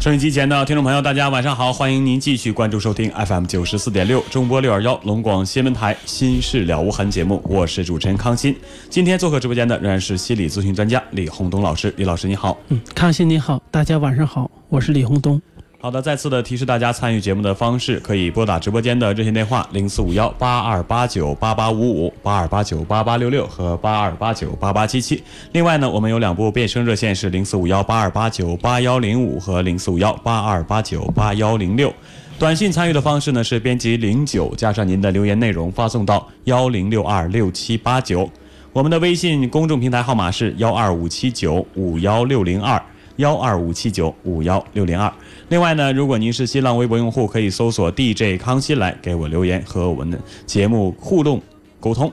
收音机前的听众朋友，大家晚上好！欢迎您继续关注收听 FM 九十四点六中波六二幺龙广新闻台《心事了无痕》节目，我是主持人康欣。今天做客直播间的仍然是心理咨询专家李洪东老师。李老师你好，嗯，康欣你好，大家晚上好，我是李洪东。好的，再次的提示大家参与节目的方式，可以拨打直播间的热线电话零四五幺八二八九八八五五、八二八九八八六六和八二八九八八七七。另外呢，我们有两部变声热线是零四五幺八二八九八幺零五和零四五幺八二八九八幺零六。短信参与的方式呢是编辑零九加上您的留言内容发送到幺零六二六七八九。我们的微信公众平台号码是幺二五七九五幺六零二幺二五七九五幺六零二。另外呢，如果您是新浪微博用户，可以搜索 DJ 康熙来给我留言，和我们的节目互动沟通。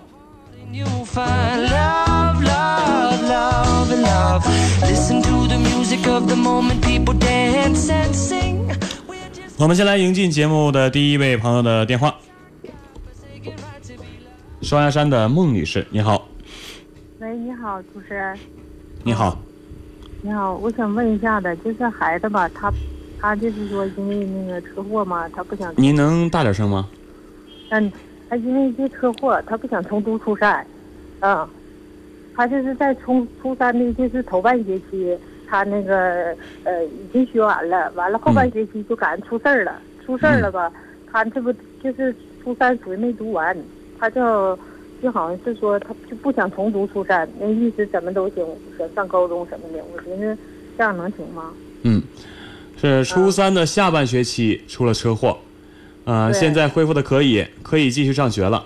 我们先来迎进节目的第一位朋友的电话，双鸭山的孟女士，你好。喂，你好，主持人。你好。你好，我想问一下的，就是孩子吧，他。他就是说，因为那个车祸嘛，他不想。您能大点声吗？嗯，他因为这车祸，他不想重读初三。嗯，他就是在初初三的，就是头半学期，他那个呃已经学完了，完了后半学期就赶上出事儿了，出事儿了吧？他这不就是初三属于没读完，他就就好像是说他就不想重读初三，那意思怎么都行，想上高中什么的。我寻思这样能行吗？嗯。是初三的下半学期出了车祸，呃，现在恢复的可以，可以继续上学了。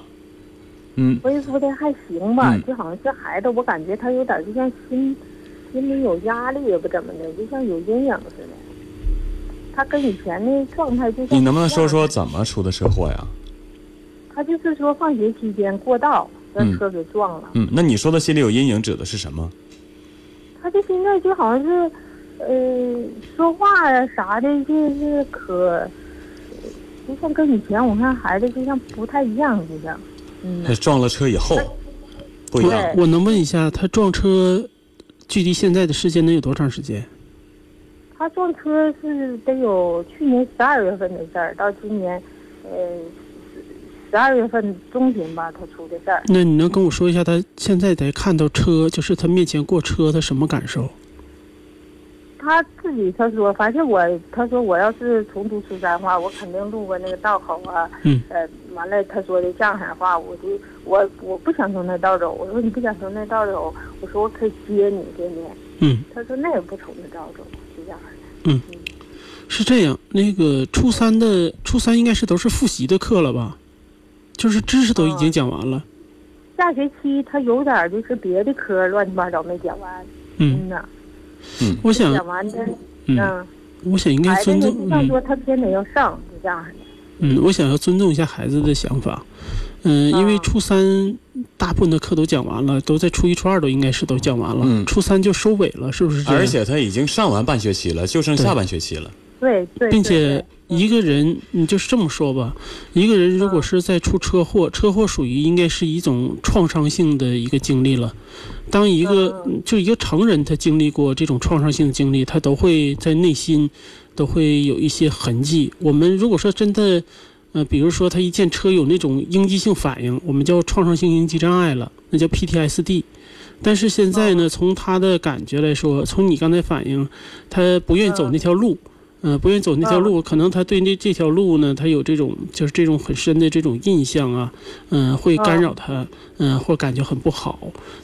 嗯，恢复的还行吧，就好像是孩子，我感觉他有点就像心心里有压力，也不怎么的，就像有阴影似的。他跟以前的状态就……你能不能说说怎么出的车祸呀？他就是说放学期间过道，让车给撞了。嗯，那你说的心里有阴影指的是什么？他就现在就好像是。呃，说话呀啥的，就是可，就像跟以前我看孩子就像不太一样，就像。嗯。他撞了车以后，不一样。我能问一下，他撞车，距离现在的时间能有多长时间？他撞车是得有去年十二月份的事儿，到今年，呃，十二月份中旬吧，他出的事儿。那你能跟我说一下，他现在在看到车，就是他面前过车，他什么感受？他自己他说，反正我他说我要是重读初三的话，我肯定路过那个道口啊。嗯。呃，完了他说的上海话，我就我我不想从那道走。我说你不想从那道走，我说我可以接你，对不对？嗯。他说那也不从那道走，就这样的。嗯。是这样，那个初三的初三应该是都是复习的课了吧？就是知识都已经讲完了。下学期他有点就是别的科乱七八糟没讲完。嗯呐。嗯，我想讲完的，嗯，我想应该尊重。嗯，说他偏得要上，这样。嗯，我想要尊重一下孩子的想法。嗯，因为初三大部分的课都讲完了，都在初一、初二都应该是都讲完了。嗯，初三就收尾了，是不是？而且他已经上完半学期了，就剩下半学期了。对对，并且对一个人，你就是这么说吧，一个人如果是在出车祸，车祸属于应该是一种创伤性的一个经历了。当一个就一个成人他经历过这种创伤性的经历，他都会在内心都会有一些痕迹。我们如果说真的，呃，比如说他一见车有那种应激性反应，我们叫创伤性应激障碍了，那叫 PTSD。但是现在呢，从他的感觉来说，从你刚才反应，他不愿意走那条路，呃，不愿意走那条路，可能他对那这条路呢，他有这种就是这种很深的这种印象啊，嗯、会干扰他，嗯、或感觉很不好。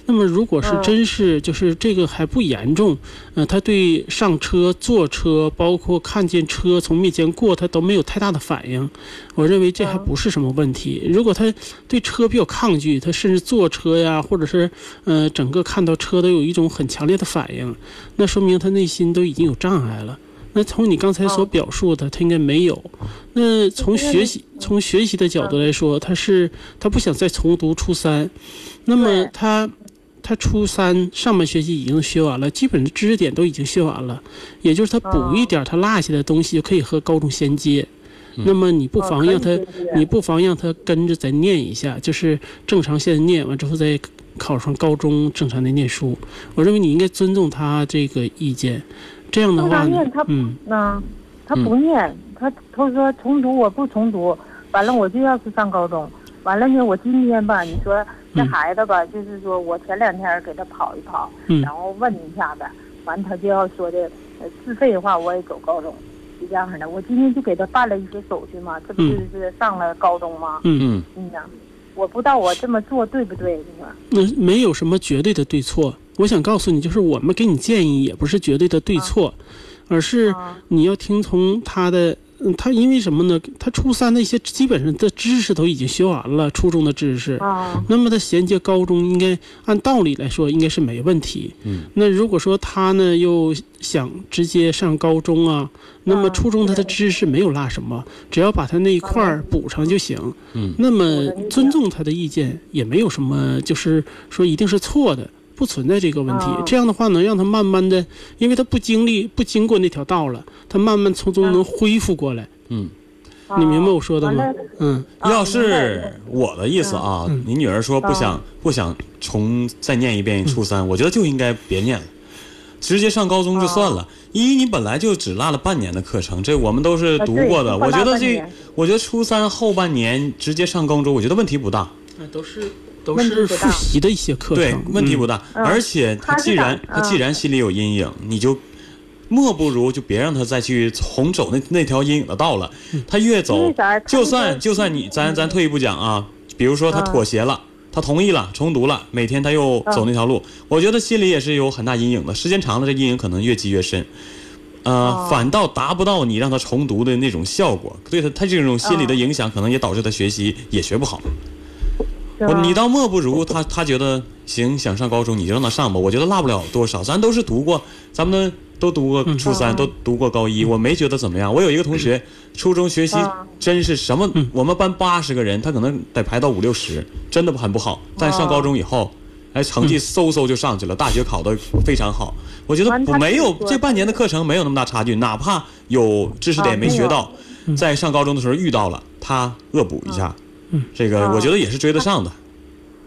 那么如果是嗯真是就是这个还不严重，呃，他对上车、坐车，包括看见车从面前过，他都没有太大的反应，我认为这还嗯不是什么问题。如果他对车比较抗拒，他甚至坐车呀，或者是呃整个看到车都有一种很强烈的反应，那说明他内心都已经有障碍了。那从你刚才所哦表述的，他应该没有。那从学习从学习的角度来说，他是他不想再重读初三，那么他他初三上半学期已经学完了，基本的知识点都已经学完了，也就是他补一点他落下的东西，就可以和高中衔接。那么你不妨让他，你不妨让他跟着再念一下，就是正常现在念完之后再考上高中正常的念书。我认为你应该尊重他这个意见，这样的正话呢常念他，嗯，那他不念，他他说重读我不重读，完了我就要去上高中，完了呢我今天吧，你说这嗯孩子吧，就是说我前两天给他跑一跑，嗯然后问一下子，完他就要说的，呃自费的话我也走高中，是这样式的。我今天就给他办了一些手续嘛，这不就是上了高中吗？嗯，嗯呐，我不知道我这么做对不对，你说？那没有什么绝对的对错。我想告诉你，就是我们给你建议也不是绝对的对错，而是啊你要听从他的。嗯，他因为什么呢？他初三的一些基本上的知识都已经学完了，初中的知识。啊那么他衔接高中，应该按道理来说应该是没问题。嗯，那如果说他呢又想直接上高中啊，那么嗯初中他的知识没有落什么，只要把他那一块儿补上就行。嗯，那么尊重他的意见也没有什么，就是说一定是错的。不存在这个问题，哦。这样的话能让他慢慢的，因为他不经历不经过那条道了，他慢慢从中能恢复过来。嗯，啊你明白我说的吗？嗯。啊要是我的意思啊，嗯。你女儿说不想啊不想重再念一遍初三，我觉得就应该别念了。直接上高中就算了，一你本来就只落了半年的课程，这我们都是读过的。啊我觉得这我觉得初三后半年直接上高中，我觉得问题不大。那都是都是复习的一些课程，对，问题不大。嗯而且他既然打他既然心里有阴影，你就莫不如就别让他再去重走那那条阴影的道了。他越走就算就算你咱咱退一步讲啊，比如说他嗯妥协了。他同意了，重读了，每天他又走那条路，我觉得心里也是有很大阴影的。时间长了，这阴影可能越积越深，呃，哦反倒达不到你让他重读的那种效果。对他，他这种心理的哦影响，可能也导致他学习也学不好。是吧我你倒莫不如他，他觉得行，想上高中你就让他上吧。我觉得落不了多少，咱都是读过，咱们都读过初三，嗯。都读过高一，我没觉得怎么样。我有一个同学，初中学习嗯。真是什么，我们班八十个人，他可能得排到五六十，真的很不好。但上高中以后，哎，成绩嗖嗖就上去了，大学考得非常好。我觉得没有这半年的课程没有那么大差距，哪怕有知识点没学到，在上高中的时候遇到了，他恶补一下，这个我觉得也是追得上的。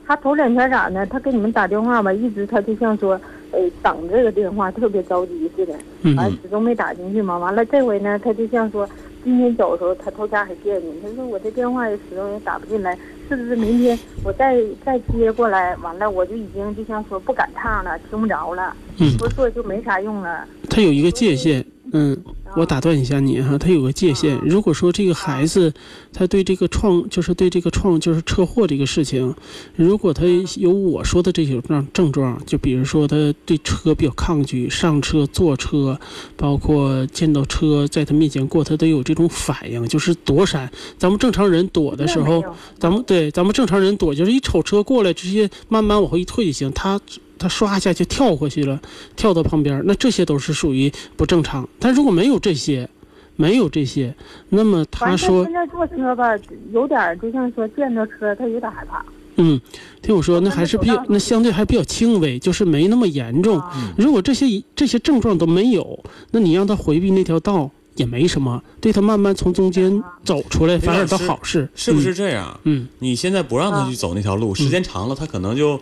他头两天咋呢？他给你们打电话吧，一直他就像说，呃，等这个电话，特别着急似的，嗯完始终没打进去嘛。完了这回呢，他就像说，今天走的时候，他头家还见你，他说我这电话也始终也打不进来，是不是明天我再再接过来？完了我就已经就像说不赶趟了，听不着了，嗯说做就没啥用了。他有一个界限，嗯，我打断一下你哈，他有个界限。如果说这个孩子他对这个创，就是对这个创，就是车祸这个事情，如果他有我说的这些症症状，就比如说他对车比较抗拒，上车坐车，包括见到车在他面前过，他都有这种反应，就是躲闪。咱们正常人躲的时候咱们对咱们正常人躲，就是一瞅车过来，直接慢慢往后一退就行。他他唰一下就跳过去了，跳到旁边，那这些都是属于不正常。但如果没有这些，没有这些，那么他说现，在坐车吧，有点儿就像说见着车他有点害怕。嗯，听我说，那还是比较，那相对还比较轻微，就是没那么严重。啊如果这些这些症状都没有，那你让他回避那条道也没什么，对他慢慢从中间走出来，反而倒好事，是不是这样？嗯？你现在不让他去走那条路，时间长了，他可能就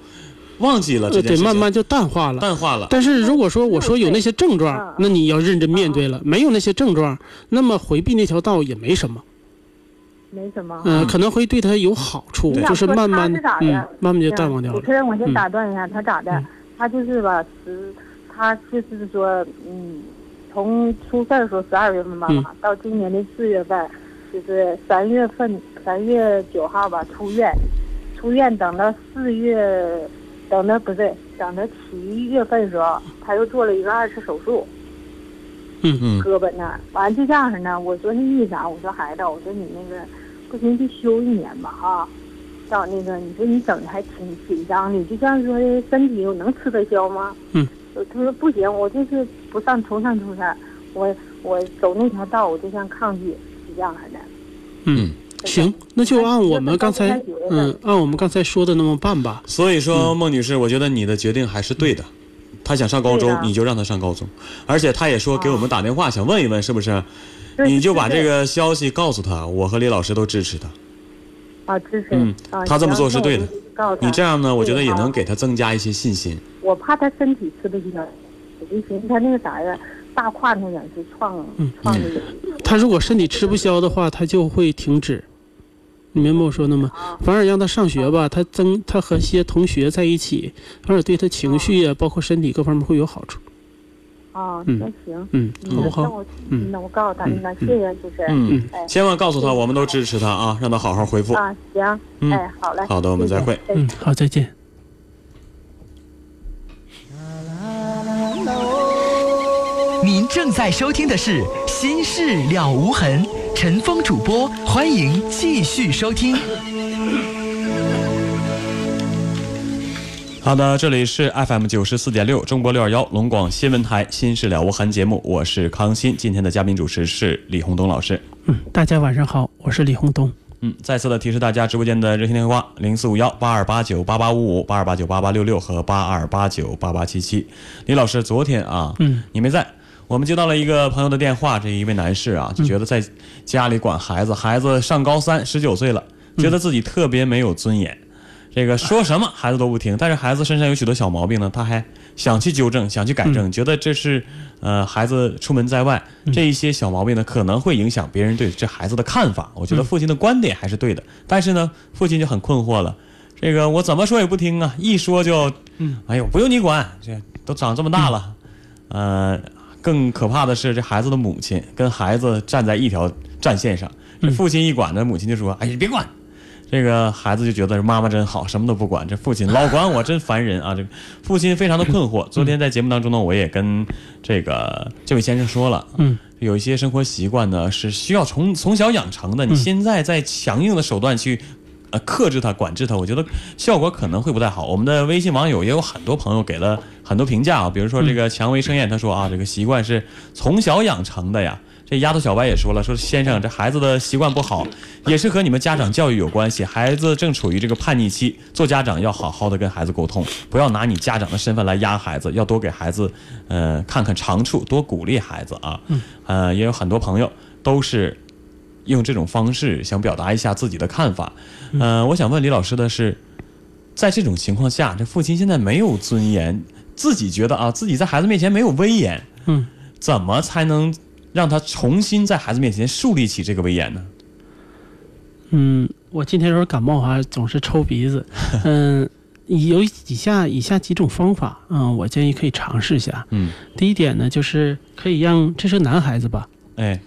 忘记了这件事情，慢慢就淡化了。淡化了。但是如果说我说有那些症状嗯，那你要认真面对了；没有那些症状，那么回避那条道也没什么。没什么。嗯、可能会对他有好处，就是慢慢嗯，慢慢就淡忘掉了主持。人，我先嗯打断一下，他咋的嗯？他就是吧，十，他就是说，嗯，从出事儿的时候十二月份吧嗯，到今年的四月份，就是三月份三月九号吧出院，出院等到四月，等到不对，等到七月份的时候，他又做了一个二次手术，嗯嗯胳膊那儿。完就这样式呢，我说那意思啊？我说孩子，我说你那个不行就休一年吧哈。到那个你说你整的还挺紧张的，就像说的身体我能吃得消吗？嗯。他说不行，我就是不上从善出善，我我走那条道我就像抗拒，是这样式的。嗯，行，那就按我们刚才嗯嗯，按我们刚才说的那么办吧。所以说，孟女士，我觉得你的决定还是对的。他想上高中你就让他上高中，而且他也说给我们打电话，想问一问是不是？你就把这个消息告诉他，我和李老师都支持他。啊支持。嗯啊他这么做是对的。你这样呢，我觉得也能给他增加一些信心。我怕他身体吃不消，我就寻思他那个啥呀，大胯那点是创嗯创的有。他如果身体吃不消的话，他就会停止。你明白我说的吗？反而让他上学吧，他增他和些同学在一起，反而对他情绪呀、包括身体各方面会有好处。啊，嗯那行，嗯，好不好？那我嗯那我告诉他，那谢谢主持人。嗯哎，千万告诉他，我们都支持他啊，让他好好恢复。啊，行，嗯哎，好嘞，好的我们再会。嗯，好，再见。您正在收听的是《心事了无痕》，陈峰主播，欢迎继续收听。好的，这里是 FM 九十四点六中国六二幺龙广新闻台《新事了无痕》节目，我是康欣。今天的嘉宾主持是李洪东老师。嗯，大家晚上好，我是李洪东。嗯，再次的提示大家，直播间的热线电话零四五幺八二八九八八五五、八二八九八八六六和八二八九八八七七。李老师，昨天啊，嗯，你没在，我们接到了一个朋友的电话，这一位男士啊，就觉得在家里管孩子，孩子上高三，十九岁了，觉得自己特别没有尊严。这个说什么 孩子都不听，但是孩子身上有许多小毛病呢，他还想去纠正，想去改正，觉得这是呃孩子出门在外这一些小毛病呢，可能会影响别人对这孩子的看法。我觉得父亲的观点还是对的，但是呢，父亲就很困惑了，这个我怎么说也不听啊，一说就，哎呦，不用你管，这都长这么大了，呃，更可怕的是这孩子的母亲跟孩子站在一条战线上，这父亲一管呢，母亲就说，哎，你别管。这个孩子就觉得妈妈真好，什么都不管。这父亲老管我，真烦人啊！这个父亲非常的困惑。昨天在节目当中呢，我也跟这个这位先生说了，嗯，有一些生活习惯呢是需要从从小养成的。你现在在强硬的手段去呃克制它、管制它，我觉得效果可能会不太好。我们的微信网友也有很多朋友给了很多评价啊，比如说这个蔷薇盛宴，他说啊，这个习惯是从小养成的呀。这丫头小白也说了，说先生，这孩子的习惯不好，也是和你们家长教育有关系。孩子正处于这个叛逆期，做家长要好好的跟孩子沟通，不要拿你家长的身份来压孩子，要多给孩子，呃，看看长处，多鼓励孩子啊。呃，也有很多朋友都是用这种方式想表达一下自己的看法。呃，我想问李老师的是，在这种情况下，这父亲现在没有尊严，自己觉得啊，自己在孩子面前没有威严，嗯，怎么才能让他重新在孩子面前树立起这个威严呢？嗯，我今天有点感冒哈，总是抽鼻子。嗯，有以下以下几种方法，嗯，我建议可以尝试一下。嗯，第一点呢，就是可以让这是男孩子吧，哎，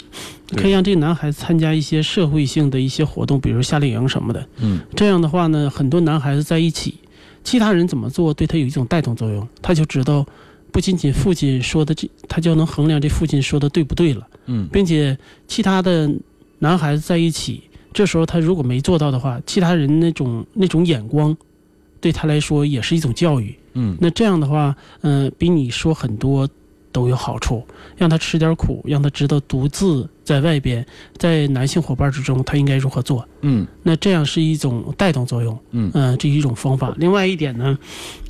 可以让这个男孩子参加一些社会性的一些活动，比如夏令营什么的。嗯这样的话呢，很多男孩子在一起，其他人怎么做对他有一种带动作用，他就知道，不仅仅父亲说的这，他就能衡量这父亲说的对不对了，嗯。并且其他的男孩子在一起，这时候他如果没做到的话，其他人那种那种眼光，对他来说也是一种教育。嗯。那这样的话，嗯、比你说很多都有好处，让他吃点苦，让他知道独自在外边，在男性伙伴之中他应该如何做。嗯那这样是一种带动作用，嗯呃，这是一种方法。另外一点呢，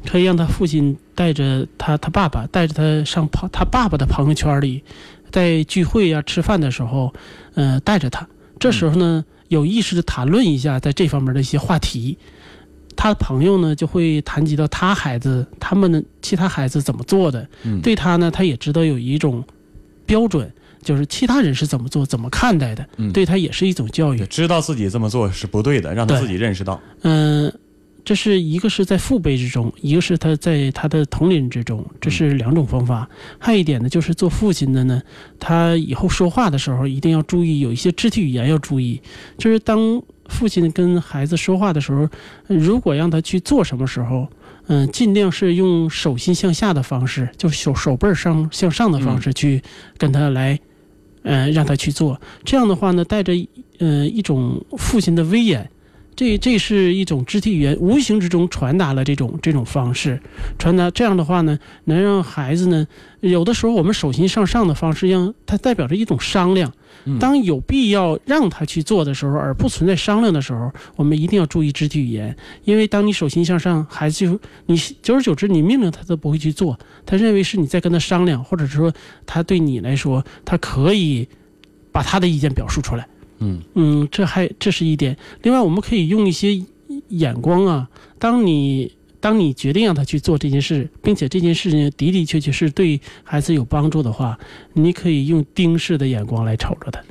可以让他父亲带着他他爸爸带着他上朋他爸爸的朋友圈里，在聚会呀、吃饭的时候，呃，带着他。这时候呢，有意识的谈论一下在这方面的一些话题。他的朋友呢，就会谈及到他孩子、他们的其他孩子怎么做的。嗯对他呢，他也知道有一种标准，就是其他人是怎么做、怎么看待的，嗯对他也是一种教育。知道自己这么做是不对的，让他自己认识到。嗯、这是一个是在父辈之中，一个是他在他的同龄人之中，这是两种方法。还有一点呢，就是做父亲的呢，他以后说话的时候一定要注意，有一些肢体语言要注意。就是当父亲跟孩子说话的时候，呃如果让他去做什么时候，嗯、尽量是用手心向下的方式，就手手背儿上向上的方式去跟他来，呃，让他去做。这样的话呢，带着呃一种父亲的威严。这这是一种肢体语言，无形之中传达了这种这种方式，传达这样的话呢，能让孩子呢，有的时候我们手心向上的方式，让它代表着一种商量。嗯当有必要让他去做的时候，而不存在商量的时候，我们一定要注意肢体语言，因为当你手心向上，孩子就你久而久之，你命令他都不会去做，他认为是你在跟他商量，或者说他对你来说，他可以把他的意见表述出来。嗯嗯，这还这是一点。另外，我们可以用一些眼光啊，当你当你决定让他去做这件事，并且这件事情的的确确是对孩子有帮助的话，你可以用盯视的眼光来瞅着他。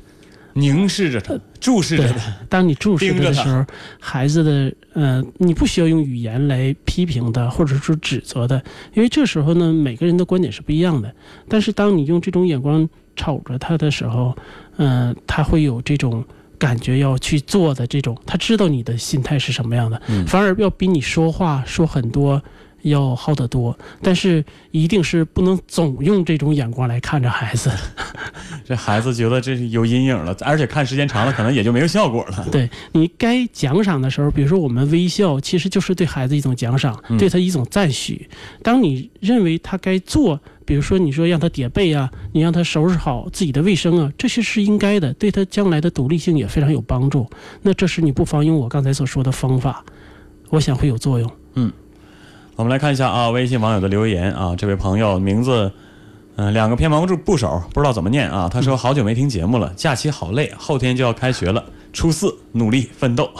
凝视着他，注视着对他。当你注视着的时候，孩子的呃，你不需要用语言来批评他，或者说指责他，因为这时候呢，每个人的观点是不一样的。但是当你用这种眼光瞅着他的时候，嗯、他会有这种感觉要去做的这种，他知道你的心态是什么样的，嗯反而要比你说话说很多。要好得多，但是一定是不能总用这种眼光来看着孩子。这孩子觉得这是有阴影了，而且看时间长了，可能也就没有效果了。对你该奖赏的时候，比如说我们微笑，其实就是对孩子一种奖赏，嗯对他一种赞许。当你认为他该做，比如说你说让他叠被啊，你让他收拾好自己的卫生啊，这些是应该的，对他将来的独立性也非常有帮助。那这时你不妨用我刚才所说的方法，我想会有作用。我们来看一下啊，微信网友的留言啊，这位朋友名字，嗯、两个偏旁部部首，不知道怎么念啊。他说好久没听节目了，假期好累，后天就要开学了，初四努力奋斗，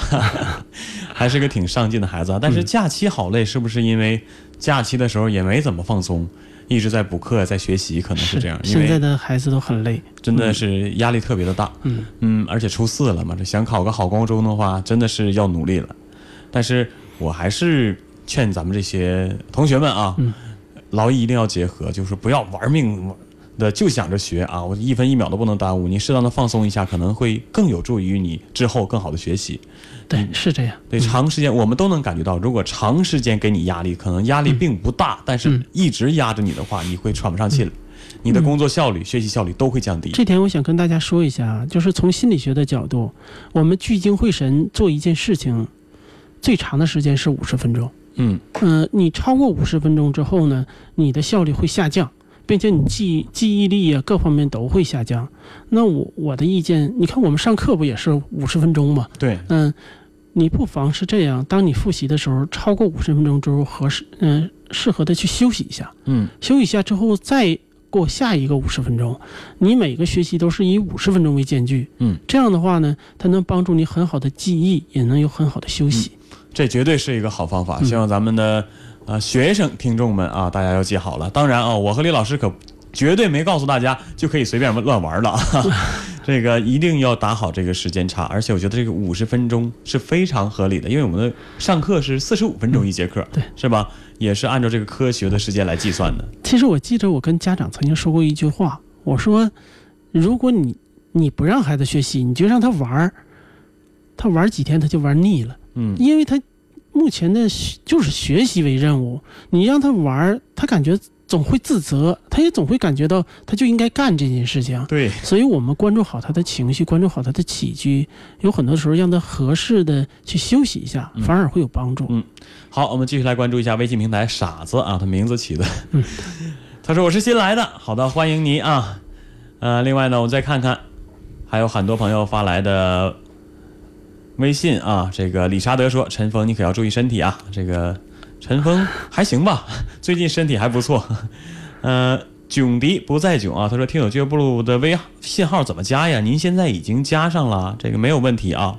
还是个挺上进的孩子啊。但是假期好累，是不是因为假期的时候也没怎么放松，一直在补课，在学习，可能是这样，因 现在的孩子都很累。真的是压力特别的大。嗯嗯，而且初四了嘛，这想考个好高中的话，真的是要努力了。但是我还是劝咱们这些同学们啊，嗯劳逸一定要结合，就是不要玩命的就想着学啊，我一分一秒都不能耽误。你适当的放松一下，可能会更有助于你之后更好的学习。对，是这样。对，长时间我们都能感觉到，如果长时间给你压力，可能压力并不大，但是嗯一直压着你的话，你会喘不上气来，你的工作效率、学习效率都会降低。这点我想跟大家说一下啊，就是从心理学的角度，我们聚精会神做一件事情，最长的时间是五十分钟。嗯嗯、你超过五十分钟之后呢，你的效率会下降，并且你记记忆力啊各方面都会下降。那我我的意见，你看我们上课不也是五十分钟吗？对，嗯，你不妨是这样，当你复习的时候，超过五十分钟之后合适，嗯、适合的去休息一下。嗯休息一下之后再过下一个五十分钟，你每个学习都是以五十分钟为间距，嗯，这样的话呢，它能帮助你很好的记忆，也能有很好的休息。这绝对是一个好方法，嗯希望咱们的呃学生听众们啊，大家要记好了。当然啊，我和李老师可绝对没告诉大家就可以随便乱玩了，这个一定要打好这个时间差。而且我觉得这个五十分钟是非常合理的，因为我们的上课是四十五分钟一节课，对，是吧？也是按照这个科学的时间来计算的。其实我记得我跟家长曾经说过一句话，我说，如果你你不让孩子学习，你就让他玩儿，他玩几天他就玩腻了，嗯因为他目前的学就是学习为任务，你让他玩儿，他感觉总会自责，他也总会感觉到他就应该干这件事情。对，所以我们关注好他的情绪，关注好他的起居，有很多时候让他合适的去休息一下，嗯反而会有帮助。嗯好，我们继续来关注一下微信平台傻子啊，他名字起的嗯，他说我是新来的，好的，欢迎你啊。呃，另外呢，我们再看看，还有很多朋友发来的微信啊。这个理查德说：“陈峰，你可要注意身体啊。”这个陈峰还行吧，最近身体还不错。呃，囧迪不在囧啊，他说听友俱乐部的微信号怎么加呀？您现在已经加上了，这个没有问题啊。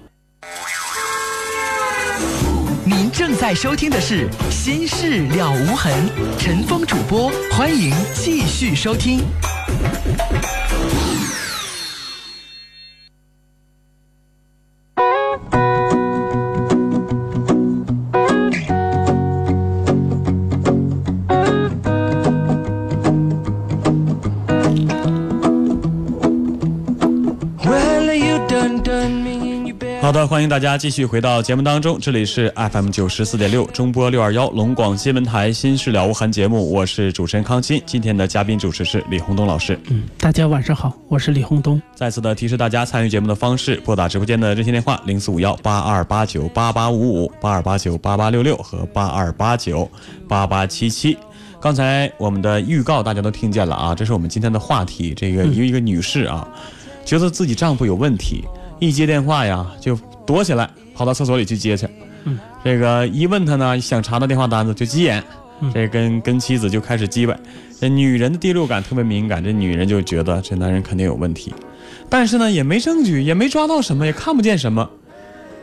您正在收听的是《心事了无痕》，陈峰主播，欢迎继续收听。的，欢迎大家继续回到节目当中，这里是 FM 九十四点六中波六二幺龙广新闻台《新事了无痕》节目，我是主持人康欣，今天的嘉宾主持是李洪东老师。嗯，大家晚上好，我是李洪东。再次的提示大家参与节目的方式，拨打直播间的热线电话零四五幺八二八九八八五五、八二八九八八六六和八二八九八八七七。刚才我们的预告大家都听见了啊，这是我们今天的话题。这个一个一个女士啊，觉得自己丈夫有问题。一接电话呀，就躲起来，跑到厕所里去接去。嗯，这个一问他呢，想查到电话单子就急眼，这跟跟妻子就开始叽歪。这女人的第六感特别敏感，这女人就觉得这男人肯定有问题，但是呢也没证据，也没抓到什么，也看不见什么。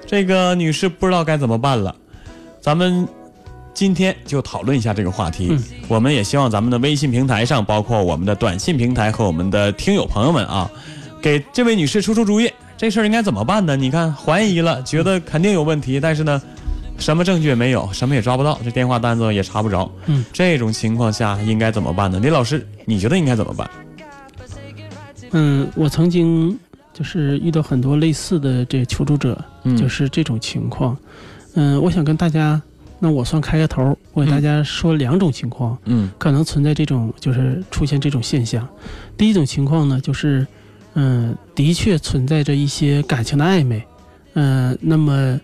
这个女士不知道该怎么办了。咱们今天就讨论一下这个话题。我们也希望咱们的微信平台上，包括我们的短信平台和我们的听友朋友们啊，给这位女士出出主意。这事儿应该怎么办呢？你看，怀疑了，觉得肯定有问题，但是呢，什么证据也没有，什么也抓不到，这电话单子也查不着。嗯，这种情况下应该怎么办呢？李老师，你觉得应该怎么办？嗯，我曾经就是遇到很多类似的这求助者，就是这种情况。嗯，我想跟大家，那我算开个头，我给大家说两种情况。嗯，可能存在这种，就是出现这种现象。第一种情况呢，就是。嗯，的确存在着一些感情的暧昧，嗯，那么，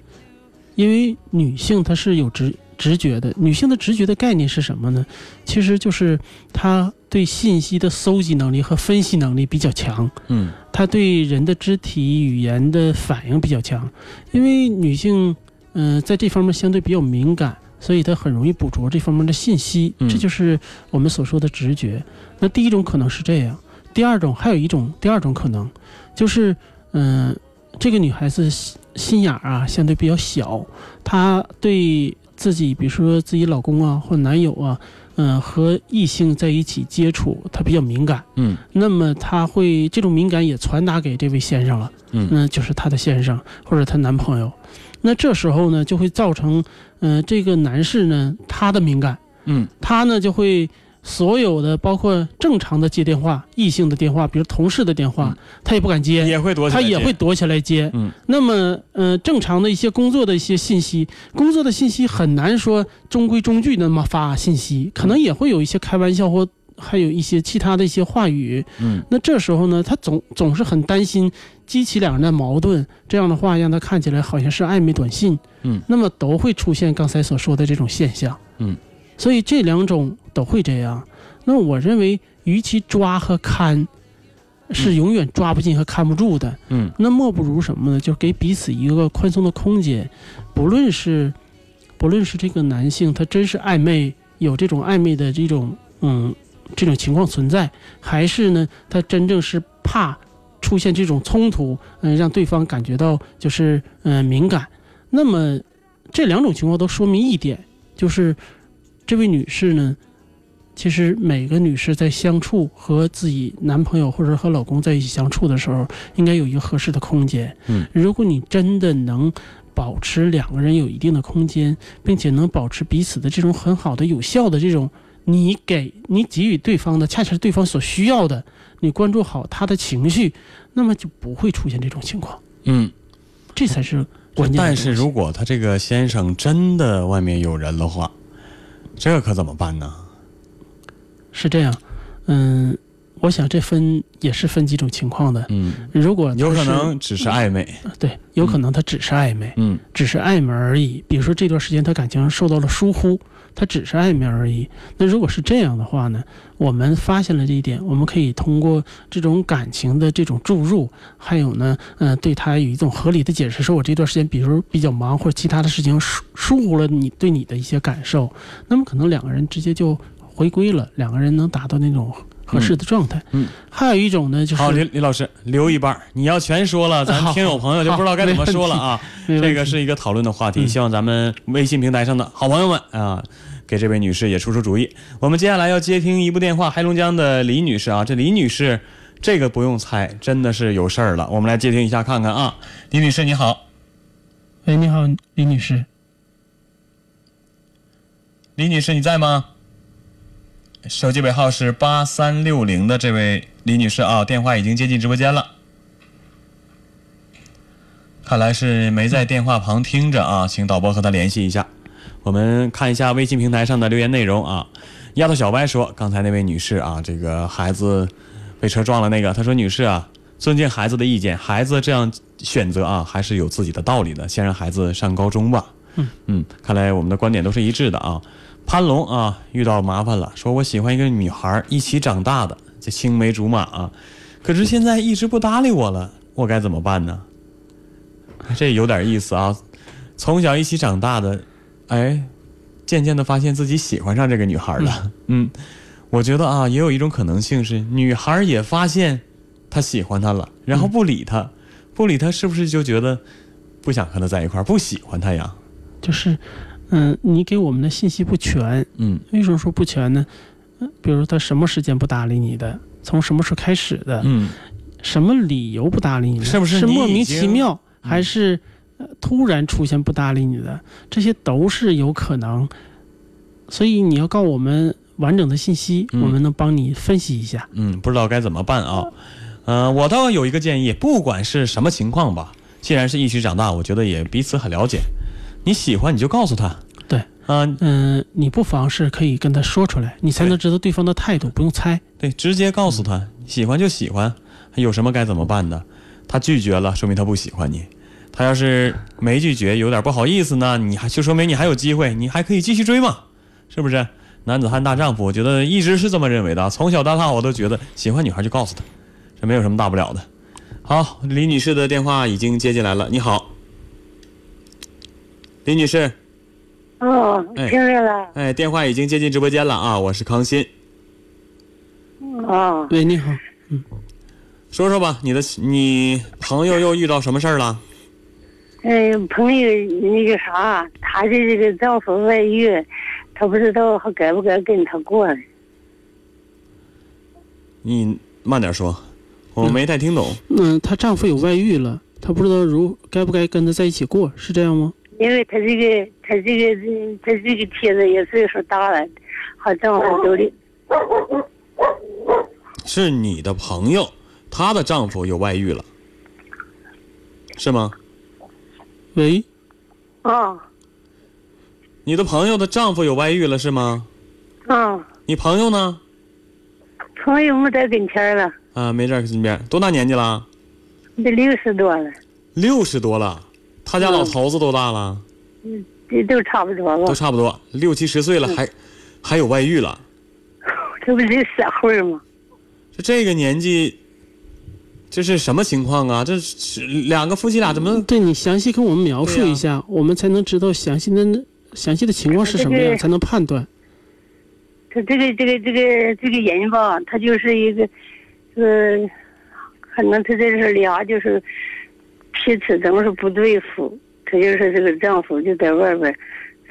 因为女性她是有直直觉的，女性的直觉的概念是什么呢？其实就是她对信息的搜集能力和分析能力比较强，嗯，她对人的肢体语言的反应比较强，因为女性，嗯，在这方面相对比较敏感，所以她很容易捕捉这方面的信息，这就是我们所说的直觉。那第一种可能是这样。第二种还有一种第二种可能，就是，嗯，这个女孩子心眼儿啊相对比较小，她对自己，比如说自己老公啊或男友啊，嗯，和异性在一起接触，她比较敏感，嗯，那么她会这种敏感也传达给这位先生了，嗯，那就是她的先生或者她男朋友，那这时候呢就会造成，嗯，这个男士呢他的敏感，嗯，他呢就会。所有的包括正常的接电话、异性的电话，比如同事的电话，他也不敢接，也会躲，他也会躲起来接。嗯，那么，呃，正常的一些工作的一些信息，工作的信息很难说中规中矩那么发信息，可能也会有一些开玩笑或还有一些其他的一些话语。嗯，那这时候呢，他总总是很担心激起两人的矛盾，这样的话让他看起来好像是暧昧短信。嗯，那么都会出现刚才所说的这种现象。嗯。所以这两种都会这样。那我认为，与其抓和看，是永远抓不进和看不住的。嗯，那莫不如什么呢？就给彼此一个宽松的空间。不论是，不论是这个男性他真是暧昧，有这种暧昧的这种嗯这种情况存在，还是呢他真正是怕出现这种冲突，嗯，让对方感觉到就是嗯敏感。那么这两种情况都说明一点，就是。这位女士呢，其实每个女士在相处和自己男朋友或者和老公在一起相处的时候，应该有一个合适的空间。嗯，如果你真的能保持两个人有一定的空间，并且能保持彼此的这种很好的、有效的这种，你给你给予对方的，恰恰是对方所需要的，你关注好他的情绪，那么就不会出现这种情况。嗯，这才是关键。但是如果他这个先生真的外面有人的话，这可怎么办呢？是这样，嗯，我想这分也是分几种情况的。嗯，如果有可能只是暧昧，对，有可能他只是暧昧，嗯，只是暧昧而已。比如说这段时间他感情受到了疏忽。他只是暧昧而已。那如果是这样的话呢？我们发现了这一点，我们可以通过这种感情的这种注入，还有呢，嗯，对他有一种合理的解释，说我这段时间，比如比较忙或者其他的事情疏疏忽了你对你的一些感受，那么可能两个人直接就回归了，两个人能达到那种合适的状态。嗯，还有一种呢，就是好，李李老师留一半，你要全说了，咱听友朋友就不知道该怎么说了啊。这个是一个讨论的话题，嗯希望咱们微信平台上的好朋友们啊，给这位女士也出出主意。我们接下来要接听一部电话，黑龙江的李女士啊，这李女士这个不用猜，真的是有事儿了。我们来接听一下看看啊，李女士你好，喂，你好，李女士。李女士你在吗？手机尾号是八三六零的这位李女士啊，电话已经接进直播间了。看来是没在电话旁听着啊，请导播和她联系一下。我们看一下微信平台上的留言内容啊。丫头小歪说，刚才那位女士啊，这个孩子被车撞了那个，她说女士啊，尊敬孩子的意见，孩子这样选择啊，还是有自己的道理的，先让孩子上高中吧。嗯嗯，看来我们的观点都是一致的啊。潘龙啊，遇到麻烦了，说我喜欢一个女孩，一起长大的，这青梅竹马啊，可是现在一直不搭理我了，我该怎么办呢？这有点意思啊，从小一起长大的，哎，渐渐的发现自己喜欢上这个女孩了。嗯，我觉得啊，也有一种可能性是，女孩也发现他喜欢他了，然后不理他，不理他是不是就觉得不想和他在一块儿，不喜欢他呀？就是，嗯，你给我们的信息不全。嗯为什么说不全呢？呃比如他什么时间不搭理你的，从什么时候开始的，嗯，什么理由不搭理你的，是不是是莫名其妙，还是、呃突然出现不搭理你的？这些都是有可能。所以你要告我们完整的信息，嗯我们能帮你分析一下。嗯，不知道该怎么办啊。嗯、我倒有一个建议，不管是什么情况吧，既然是一起长大，我觉得也彼此很了解。你喜欢你就告诉他，对，啊、嗯、你不妨是可以跟他说出来，你才能知道对方的态度，不用猜。对，直接告诉他，喜欢就喜欢，有什么该怎么办的？他拒绝了，说明他不喜欢你。他要是没拒绝，有点不好意思呢，你还就说明你还有机会，你还可以继续追嘛，是不是？男子汉大丈夫，我觉得一直是这么认为的啊。从小到大，我都觉得喜欢女孩就告诉她，这没有什么大不了的。好，李女士的电话已经接进来了，你好，李女士，哦，哎听着了。哎，电话已经接进直播间了啊，我是康欣，哦，喂，你好，嗯说说吧，你的你朋友又遇到什么事儿了？嗯，朋友那个啥，她的这个丈夫外遇，她不知道还该不该跟他过。你慢点说，我没太听懂。嗯，她丈夫有外遇了，她不知道如该不该跟他在一起过，是这样吗？因为他这个，他这个，他这个帖子也岁数大了，好丈夫都的。是你的朋友，她的丈夫有外遇了，是吗？喂，啊你的朋友的丈夫有外遇了是吗？啊，你朋友呢？朋友没在跟前了，啊，没在身边，多大年纪了？得六十多了，六十多了。他家老头子多大了？这都差不多了都？差不多六七十岁了，还还有外遇了。这不是社会吗？这这个年纪，这是什么情况啊？这是两个夫妻俩怎么？对你详细跟我们描述一下，我们才能知道详细的详细的情况是什么样，这个才能判断。他这个这个这个这个人吧，他就是一个，呃，可能他这是俩就是彼此总是不对付，他就是这个丈夫就在外边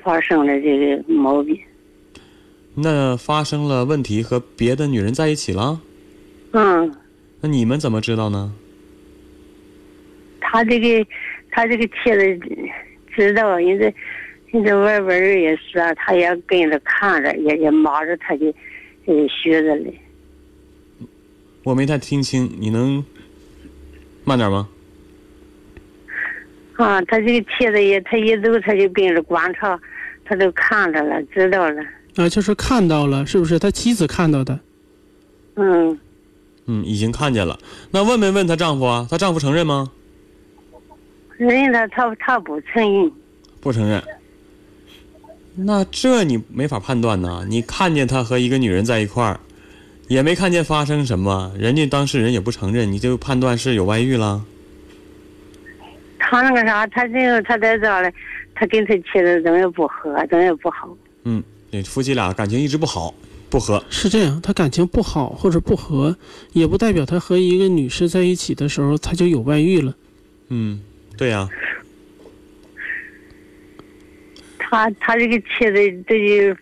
发生了这个毛病。那发生了问题和别的女人在一起了？嗯，那你们怎么知道呢？他这个他这个妻子知道，人家人家外边人也说，他也跟着看着，也也瞒着他的呃学着嘞。我没太听清，你能慢点吗？啊，他这个妻子也，他一走他就跟着观察，他都看着了，知道了。啊，就是看到了，是不是他妻子看到的？嗯，嗯，已经看见了。那问没问她丈夫啊？她丈夫承认吗？人家他他不承认，不承认。那这你没法判断呐。你看见他和一个女人在一块儿，也没看见发生什么，人家当事人也不承认，你就判断是有外遇了。他那个啥，他这个他在这儿嘞，他跟他妻子怎么也不和，怎么也不好。嗯，对，夫妻俩感情一直不好，不和。是这样，他感情不好或者不和，也不代表他和一个女士在一起的时候他就有外遇了。嗯，对呀、他他这个妻子这就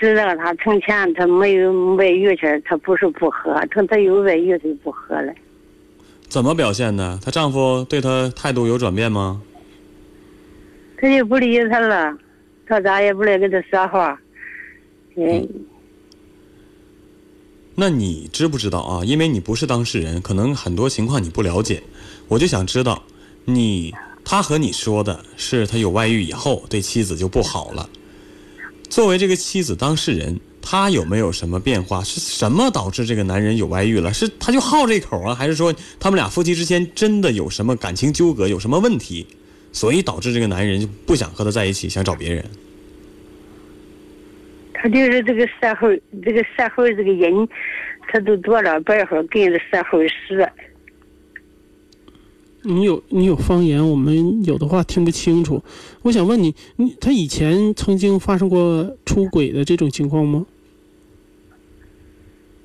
知道他从前他没有外遇去，他不是不和，等他有外遇他就不和了。怎么表现的？她丈夫对她态度有转变吗？他就不理他了，他咋也不来跟他说话。嗯，那你知不知道啊？因为你不是当事人，可能很多情况你不了解。我就想知道，你他和你说的是他有外遇以后对妻子就不好了。作为这个妻子当事人，他有没有什么变化？是什么导致这个男人有外遇了？是他就好这口啊，还是说他们俩夫妻之间真的有什么感情纠葛，有什么问题，所以导致这个男人就不想和他在一起，想找别人？他就是这个社会，这个社会这个人，他都多了白话跟着社会说。你有你有方言，我们有的话听不清楚。我想问你，你他以前曾经发生过出轨的这种情况吗？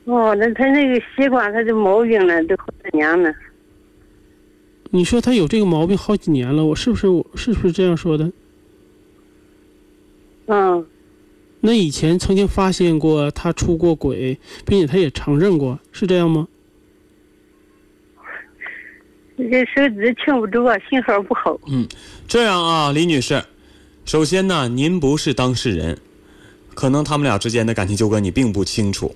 哦，那他那个习惯，他这毛病了，都好几年了。你说他有这个毛病好几年了，我是不是我是不是这样说的？嗯，那以前曾经发现过他出过轨，并且他也承认过，是这样吗？这手指听不着，信号不好。嗯这样啊，李女士，首先呢，您不是当事人，可能他们俩之间的感情纠葛你并不清楚。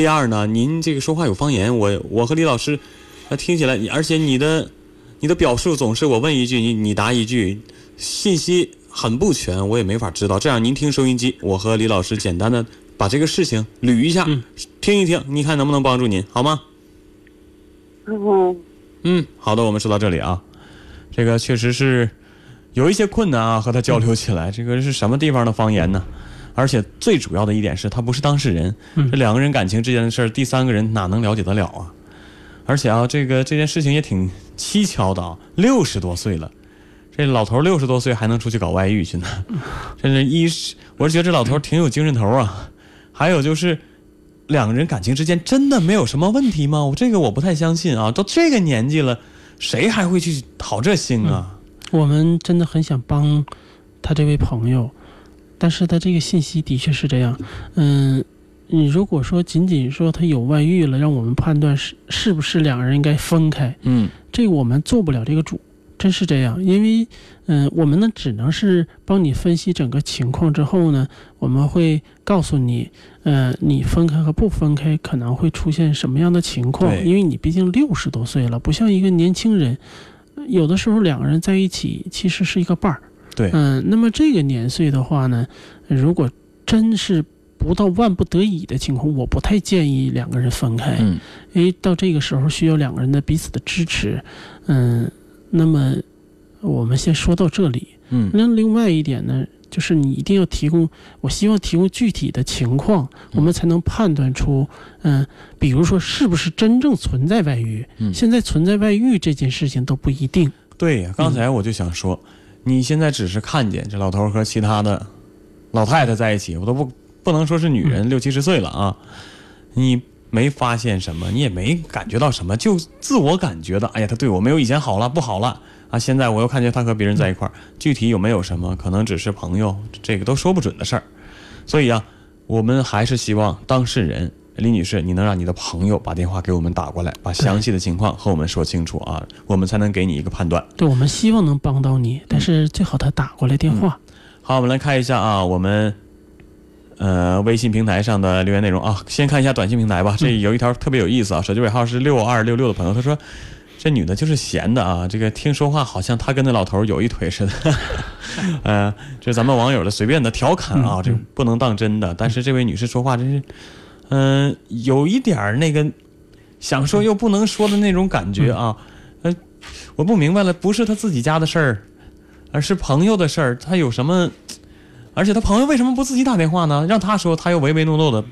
第二呢，您这个说话有方言，我我和李老师，那，听起来，而且你的你的表述总是我问一句你你答一句，信息很不全，我也没法知道。这样您听收音机，我和李老师简单的把这个事情捋一下，嗯听一听，你看能不能帮助您，好吗？嗯，嗯，好的，我们说到这里啊，这个确实是有一些困难啊，和他交流起来，这个是什么地方的方言呢？而且最主要的一点是他不是当事人，嗯这两个人感情之间的事儿，第三个人哪能了解得了啊？而且啊，这个这件事情也挺蹊跷的啊，六十多岁了，这老头六十多岁还能出去搞外遇去呢，真是一是我是觉得这老头挺有精神头啊，还有就是。两个人感情之间真的没有什么问题吗？我这个我不太相信啊！都这个年纪了，谁还会去讨这心啊？我们真的很想帮他这位朋友，但是他这个信息的确是这样。嗯，你如果说仅仅说他有外遇了，让我们判断是是不是两个人应该分开，嗯这个我们做不了这个主，真是这样。因为，嗯、我们呢只能是帮你分析整个情况之后呢，我们会告诉你，呃，你分开和不分开可能会出现什么样的情况。因为你毕竟六十多岁了，不像一个年轻人，有的时候两个人在一起其实是一个伴儿。对嗯、那么这个年岁的话呢，如果真是不到万不得已的情况，我不太建议两个人分开。嗯因为到这个时候需要两个人的彼此的支持，嗯，那么我们先说到这里。嗯那另外一点呢，就是你一定要提供，我希望提供具体的情况，我们才能判断出，嗯、比如说是不是真正存在外遇。嗯现在存在外遇这件事情都不一定。对呀，刚才我就想说，你现在只是看见这老头和其他的老太太在一起，我都不不能说是女人，六七十岁了啊，你没发现什么，你也没感觉到什么，就自我感觉到，哎呀，他对我没有以前好了，不好了。啊，现在我又看见他和别人在一块儿，具体有没有什么，可能只是朋友，这个都说不准的事儿。所以啊，我们还是希望当事人李女士，你能让你的朋友把电话给我们打过来，把详细的情况和我们说清楚啊，我们才能给你一个判断。对，我们希望能帮到你，但是最好他打过来电话。好，我们来看一下啊，我们呃微信平台上的留言内容啊，先看一下短信平台吧。这有一条特别有意思啊，手机尾号是六二六六的朋友，他说。这女的就是闲的啊，这个听说话好像她跟那老头有一腿似的，呃，这咱们网友的随便的调侃啊，这不能当真的。但是这位女士说话真是，嗯、有一点儿那个想说又不能说的那种感觉啊，呃，我不明白了，不是他自己家的事儿，而是朋友的事儿，他有什么？而且他朋友为什么不自己打电话呢？让他说，他又唯唯诺诺的，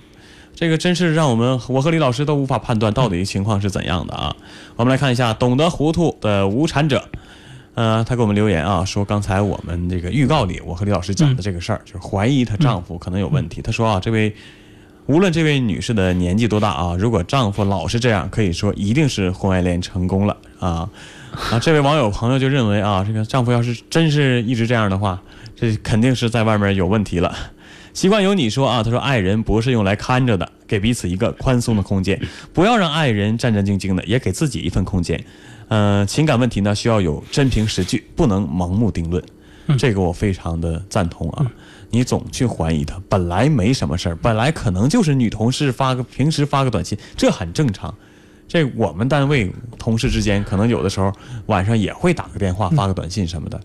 这个真是让我们我和李老师都无法判断到底情况是怎样的啊！我们来看一下懂得糊涂的无产者，呃，他给我们留言啊，说刚才我们这个预告里，我和李老师讲的这个事儿，就是怀疑她丈夫可能有问题。他说啊，这位无论这位女士的年纪多大啊，如果丈夫老是这样，可以说一定是婚外恋成功了啊啊！这位网友朋友就认为啊，这个丈夫要是真是一直这样的话，这肯定是在外面有问题了。习惯由你说啊，他说爱人不是用来看着的，给彼此一个宽松的空间，不要让爱人战战兢兢的，也给自己一份空间。嗯、情感问题呢需要有真凭实据，不能盲目定论。这个我非常的赞同啊。你总去怀疑他，本来没什么事儿，本来可能就是女同事发个平时发个短信，这很正常。这我们单位同事之间，可能有的时候晚上也会打个电话、发个短信什么的，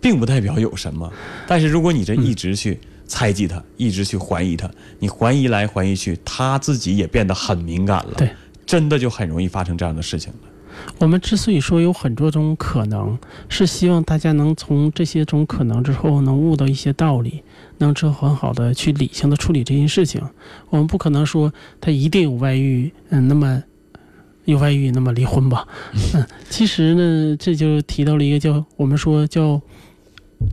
并不代表有什么。但是如果你这一直去猜忌他，一直去怀疑他，你怀疑来怀疑去，他自己也变得很敏感了。对，真的就很容易发生这样的事情了。我们之所以说有很多种可能，是希望大家能从这些种可能之后能悟到一些道理，能之后很好的去理性的处理这件事情。我们不可能说他一定有外遇，嗯，那么有外遇，那么离婚吧。嗯，其实呢，这就提到了一个叫我们说叫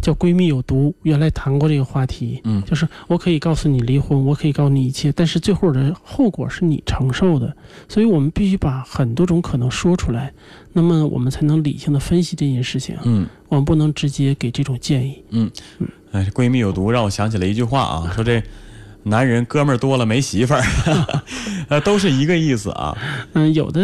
叫闺蜜有毒。原来谈过这个话题，嗯就是我可以告诉你离婚，我可以告诉你一切，但是最后的后果是你承受的。所以我们必须把很多种可能说出来，那么我们才能理性的分析这件事情。嗯。我们不能直接给这种建议。哎，闺蜜有毒，让我想起了一句话啊，说这男人哥们儿多了没媳妇儿，呃，都是一个意思啊。嗯，有的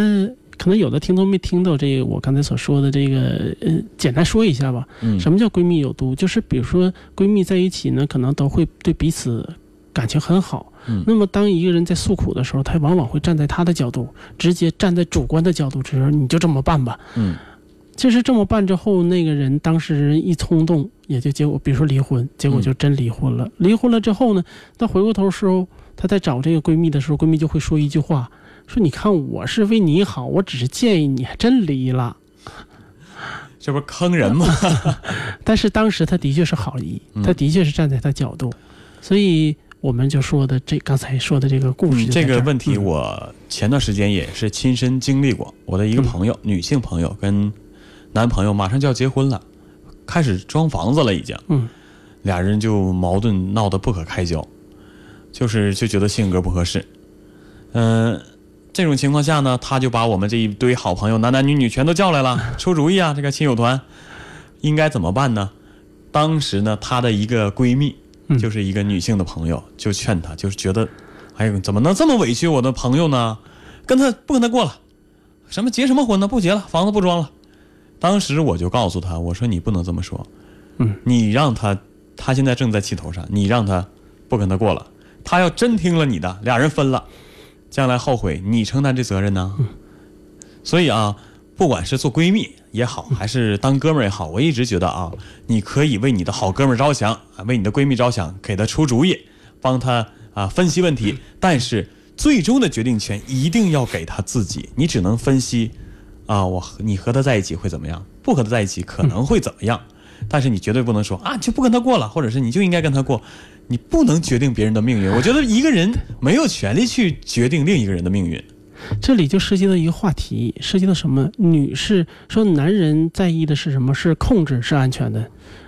可能有的听众没听到这个我刚才所说的这个，呃，简单说一下吧。嗯什么叫闺蜜有毒？就是比如说闺蜜在一起呢，可能都会对彼此感情很好。嗯那么当一个人在诉苦的时候，他往往会站在他的角度，直接站在主观的角度，只是你就这么办吧。嗯其实这么办之后，那个人当事人一冲动，也就结果，比如说离婚，结果就真离婚了。离婚了之后呢，他回过头时候，他在找这个闺蜜的时候，闺蜜就会说一句话，说：“你看我是为你好，我只是建议你，还真离了。这不是坑人吗？” 但是当时他的确是好意，嗯他的确是站在他角度，所以我们就说的这刚才说的这个故事嗯这个问题嗯我前段时间也是亲身经历过。我的一个朋友，女性朋友跟男朋友马上就要结婚了，开始装房子了，已经。嗯俩人就矛盾闹得不可开交，就是就觉得性格不合适。嗯、这种情况下呢，他就把我们这一堆好朋友，男男女女全都叫来了，出主意啊！这个亲友团应该怎么办呢？当时呢，她的一个闺蜜，嗯就是一个女性的朋友，就劝她，就是觉得，哎呦，怎么能这么委屈我的朋友呢？跟他不跟他过了，什么结什么婚呢？不结了，房子不装了。当时我就告诉他，我说你不能这么说，嗯，你让他，他现在正在气头上，你让他不跟他过了，他要真听了你的，俩人分了，将来后悔，你承担这责任呢？所以啊，不管是做闺蜜也好，还是当哥们儿也好，我一直觉得啊，你可以为你的好哥们儿着想啊，为你的闺蜜着想，给她出主意，帮她啊分析问题，但是最终的决定权一定要给她自己，你只能分析啊，我和你和他在一起会怎么样，不和他在一起可能会怎么样，但是你绝对不能说啊，就不跟他过了，或者是你就应该跟他过，你不能决定别人的命运。我觉得一个人没有权利去决定另一个人的命运。这里就涉及到一个话题，涉及到什么？女士说，男人在意的是什么？是控制，是安全的；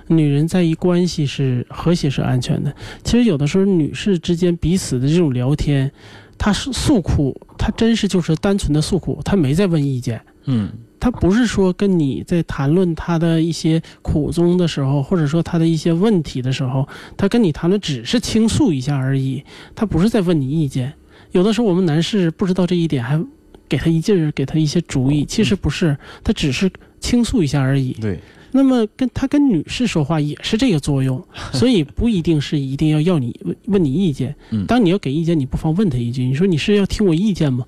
女人在意关系，是和谐，是安全的。其实有的时候，女士之间彼此的这种聊天，她是诉苦，他真是就是单纯的诉苦，他没在问意见。嗯他不是说跟你在谈论他的一些苦衷的时候，或者说他的一些问题的时候，他跟你谈论只是倾诉一下而已，他不是在问你意见。有的时候我们男士不知道这一点，还给他一劲儿，给他一些主意，其实不是，他只是倾诉一下而已。对，那么跟他跟女士说话也是这个作用，所以不一定是一定要要你问问你意见。嗯。当你要给意见，你不妨问他一句：“你说你是要听我意见吗？”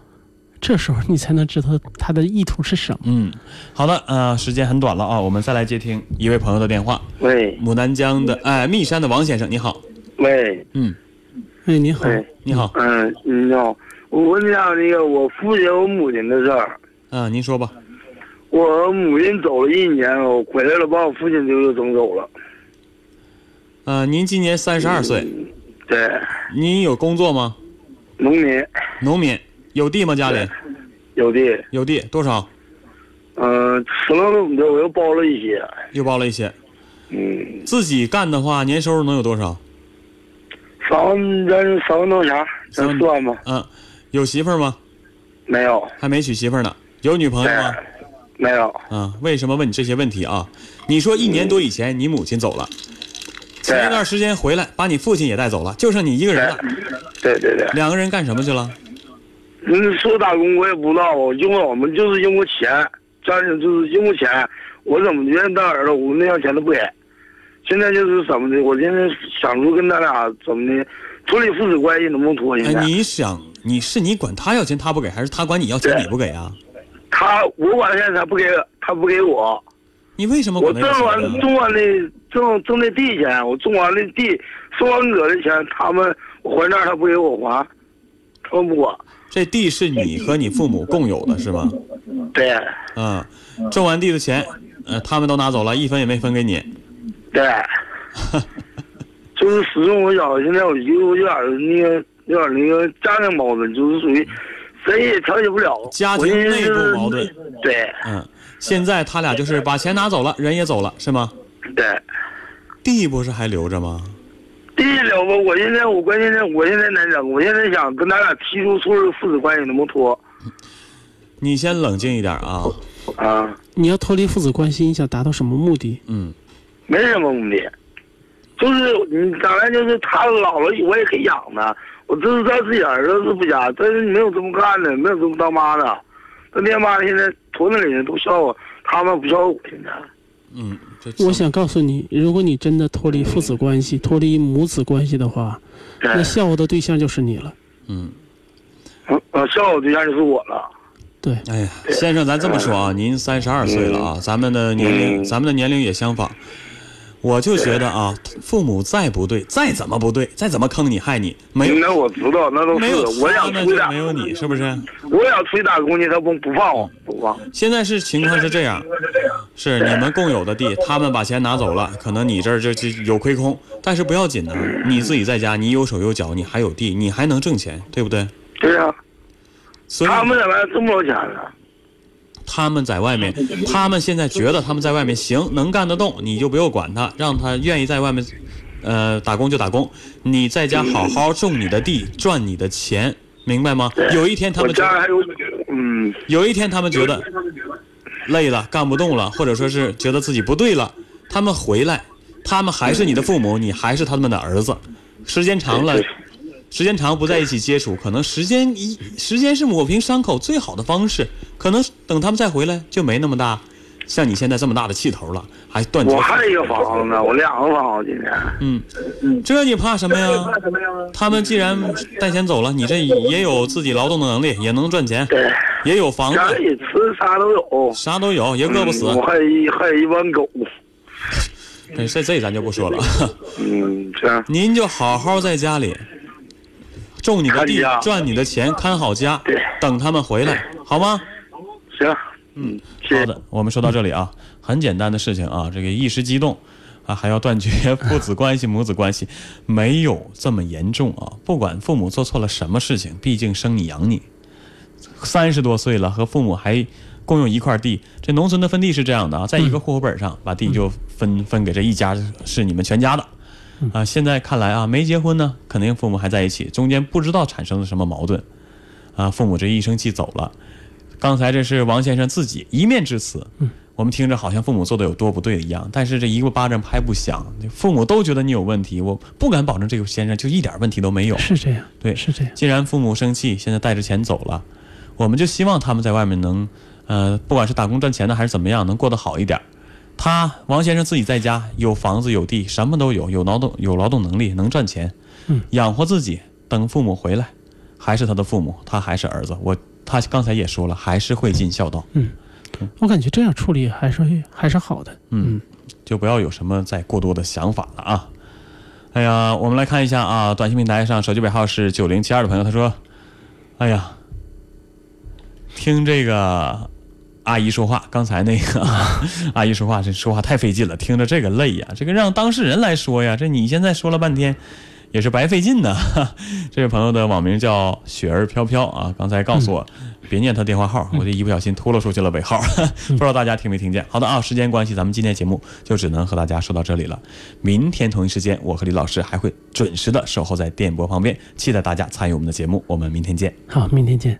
这时候你才能知道他的意图是什么。嗯，好的，呃，时间很短了啊，我们再来接听一位朋友的电话，喂。牡丹江的哎密山的王先生，你好，喂。嗯，哎，你好，你好，嗯，你好，我问一下那个我父亲我母亲的事儿。嗯，您说吧，我母亲走了一年，我回来了，把我父亲就又整走了。呃，您今年三十二岁，对，您有工作吗？农民农民，有地吗？家里有地，有地多少？嗯、吃了那么的，我又包了一些。又包了一些。嗯，自己干的话，年收入能有多少？三万咱三万多钱儿咱算吧，嗯，有媳妇儿吗？没有，还没娶媳妇儿呢。有女朋友吗？没有，啊，为什么问你这些问题啊？你说一年多以前你母亲走了，前一段时间回来把你父亲也带走了，就剩你一个人了。对对对，两个人干什么去了？嗯，说打工我也不知道，因为我们就是因为钱，家里就是因为钱，我怎么愿意当儿子，我那要钱都不给。现在就是怎么的，我现在想说跟他俩怎么的处理父子关系，能不能脱？现在哎，你想你是你管他要钱他不给，还是他管你要钱你不给啊？他我管他钱，他不给，他不给我。你为什么我管我挣完要钱呢？种完的挣挣的地钱，我种完的地收完我的钱，他们我还账他不给我还，他们不管。这地是你和你父母共有的是吗？对嗯，种完地的钱，呃，他们都拿走了，一分也没分给你。对，就是始终我觉现在我一个有点儿那个有点那个家庭矛盾，就是属于谁也调解不了。家庭内部矛盾。对嗯，现在他俩就是把钱拿走了，人也走了，是吗？对，地不是还留着吗？第一了吧，我现在我关键是我现在难整，我现在想跟他俩提出处理父子关系，能不能脱？你先冷静一点啊。啊，你要脱离父子关系，你想达到什么目的？嗯，没什么目的，就是你当然就是他老了，我也可以养他。我这是在自己儿子是不假，但是没有这么干的，没有这么当妈的。他爹妈现在屯子里人都笑我，他们不笑我现在。嗯，我想告诉你，如果你真的脱离父子关系、脱离母子关系的话，那笑话的对象就是你了。嗯，嗯呃，笑我对象就是我了。对，哎呀，先生，咱这么说啊，您三十二岁了啊，咱们的年龄，嗯咱们的年龄也相仿。我就觉得啊，父母再不对，再怎么不对，再怎么坑你害你，没有那我知道，那都是没有我想出去打，没有你，是不是？我想出去打工去，他不不放我，不放。现在是情况是这样，是你们共有的地，他们把钱拿走了，可能你这儿就就有亏空，但是不要紧的，你自己在家，你有手有脚，你还有地，你还能挣钱，对不对？对呀、所以他们在外挣不着钱呢。他们在外面，他们现在觉得他们在外面行，能干得动，你就不用管他，让他愿意在外面，呃，打工就打工。你在家好好种你的地，赚你的钱，明白吗？有一天他们觉得家还有，嗯，有一天他们觉得累了，干不动了，或者说是觉得自己不对了，他们回来，他们还是你的父母，你还是他们的儿子。时间长了，时间长不在一起接触，可能时间一时间是抹平伤口最好的方式。可能等他们再回来，就没那么大，像你现在这么大的气头了，还断绝我。还有一个房子呢，我两个房子今天。嗯，这你怕什么呀？他们既然带钱走了，你这也有自己劳动的能力，也能赚钱，对，也有房子，家里吃啥都有，啥都有，也饿不死。嗯我还一还有一帮狗。这这这咱就不说了。嗯，这样您就好好在家里种你的地赚你的钱，看好家，等他们回来，好吗？行。嗯，谢谢。好的，我们说到这里啊，很简单的事情啊，这个一时激动啊，还要断绝 父子关系、母子关系，没有这么严重啊。不管父母做错了什么事情，毕竟生你养你，三十多岁了，和父母还共用一块地。这农村的分地是这样的啊，在一个户口本上把地就分分给这一家，是你们全家的。啊，现在看来啊，没结婚呢，肯定父母还在一起，中间不知道产生了什么矛盾，啊，父母这一生气走了。刚才这是王先生自己一面之词，我们听着好像父母做的有多不对一样，但是这一个巴掌拍不响，父母都觉得你有问题，我不敢保证这个先生就一点问题都没有。是这样，对，是这样。既然父母生气，现在带着钱走了，我们就希望他们在外面能，呃，不管是打工赚钱的还是怎么样，能过得好一点。他王先生自己在家有房子有地，什么都有，有劳动有劳动能力，能赚钱，嗯，养活自己。等父母回来，还是他的父母，他还是儿子。我他刚才也说了，还是会尽孝道。嗯我感觉这样处理还是还是好的。嗯，就不要有什么再过多的想法了啊。哎呀，我们来看一下啊，短信平台上手机尾号是九零七二的朋友，他说：“哎呀，听这个阿姨说话，刚才那个 阿姨说话，这说话太费劲了，听着这个累呀，这个让当事人来说呀，这你现在说了半天，也是白费劲呢。这位朋友的网名叫雪儿飘飘啊，刚才告诉我、别念他电话号，我这一不小心秃噜出去了尾号，不知道大家听没听见？好的啊，时间关系，咱们今天节目就只能和大家说到这里了。明天同一时间，我和李老师还会准时的守候在电波旁边，期待大家参与我们的节目。我们明天见。好，明天见。